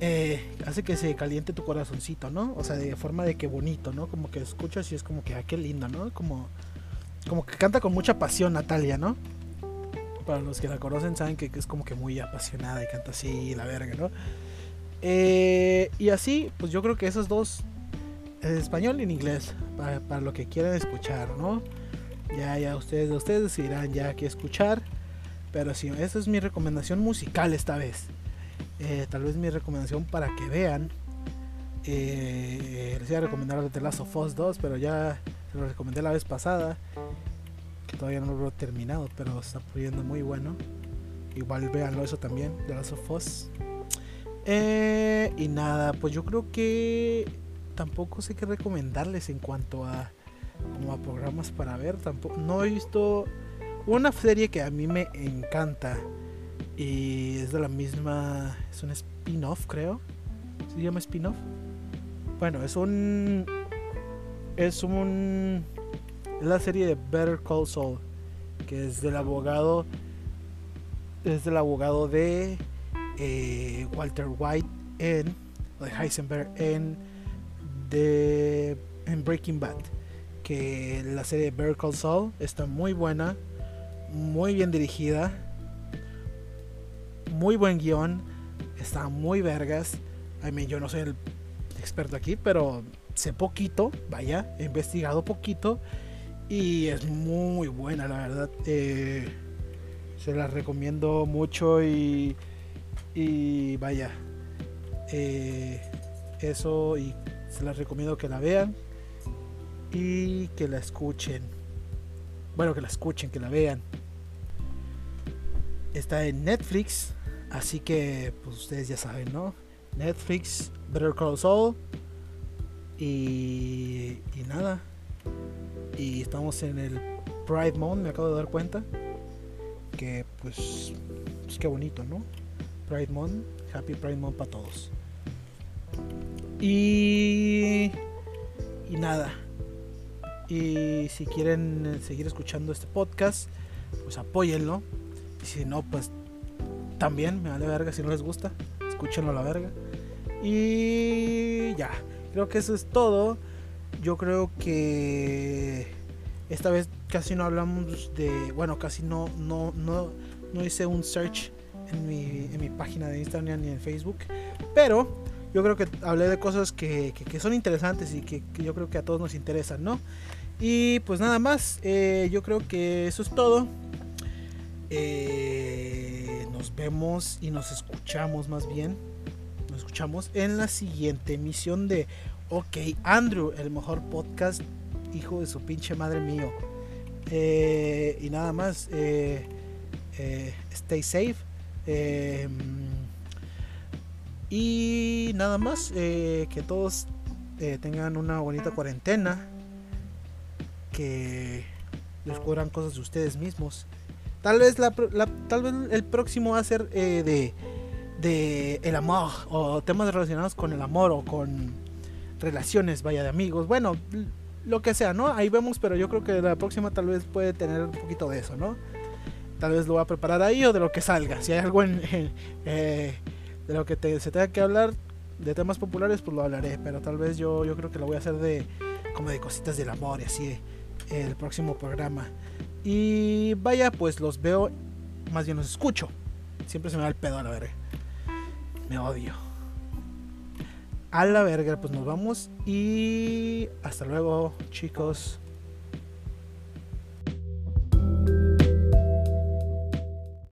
Eh, hace que se caliente tu corazoncito, ¿no? O sea, de forma de que bonito, ¿no? Como que escuchas y es como que, ah, qué lindo, ¿no? Como, como que canta con mucha pasión Natalia, ¿no? Para los que la conocen saben que, es como que muy apasionada y canta así la verga, ¿no? Eh, y así, pues yo creo que esos dos, en español y en inglés, para, lo que quieran escuchar, ¿no? Ya, ya ustedes, ustedes decidirán ya qué escuchar. Pero sí, esa es mi recomendación musical esta vez. Eh, tal vez mi recomendación para que vean. Eh, les iba a recomendar The Last of Us 2, pero ya se lo recomendé la vez pasada. Que todavía no lo he terminado, pero está poniendo muy bueno. Igual véanlo eso también, The Last of Us. Eh, y nada, pues yo creo que tampoco sé qué recomendarles en cuanto a como a programas para ver. Tampoco no he visto una serie que a mí me encanta y es de la misma es un spin-off, creo. ¿Se llama spin-off? Bueno, es un es un es la serie de Better Call Saul, que es del abogado es del abogado de eh, Walter White en de Heisenberg en de en Breaking Bad que la serie Better Call Saul está muy buena muy bien dirigida muy buen guion está muy vergas. I mean, yo no soy el experto aquí pero sé poquito vaya he investigado poquito y es muy buena la verdad. Eh, se la recomiendo mucho y vaya, eh, eso y se las recomiendo que la vean y que la escuchen. Bueno, que la escuchen, que la vean. Está en Netflix, así que pues ustedes ya saben, ¿no? Netflix, Better Call Saul y, y nada. Y estamos en el Pride Month, me acabo de dar cuenta. Que pues, pues qué bonito, ¿no? Pride Month. Happy Pride Month para todos. Y, y nada. Y si quieren seguir escuchando este podcast, pues apóyenlo. Y si no, pues también me vale verga si no les gusta. Escúchenlo a la verga. Y ya, creo que eso es todo. Yo creo que esta vez casi no hablamos de, bueno, casi no no no no hice un search en mi, en mi página de Instagram ni en Facebook. Pero yo creo que hablé de cosas que, que, son interesantes y que, yo creo que a todos nos interesan, ¿no? Y pues nada más, eh, yo creo que eso es todo. Eh, nos vemos y nos escuchamos más bien. Nos escuchamos en la siguiente emisión de OK Andrew, el mejor podcast, hijo de su pinche madre mío. Eh, y nada más, stay safe y nada más, eh, que todos eh, tengan una bonita cuarentena, que descubran cosas de ustedes mismos. Tal vez, la, tal vez el próximo va a ser eh, de, de el amor o temas relacionados con el amor o con relaciones, vaya de amigos. Bueno, lo que sea, ¿no? Ahí vemos, pero yo creo que la próxima tal vez puede tener un poquito de eso, ¿no? tal vez lo voy a preparar ahí o de lo que salga. Si hay algo en, de lo que se tenga que hablar de temas populares, pues lo hablaré. Pero tal vez yo, yo creo que lo voy a hacer de como de cositas del amor y así el próximo programa. Y vaya, pues los veo, más bien los escucho. Siempre se me va el pedo a la verga. Me odio. A la verga, pues nos vamos y hasta luego, chicos.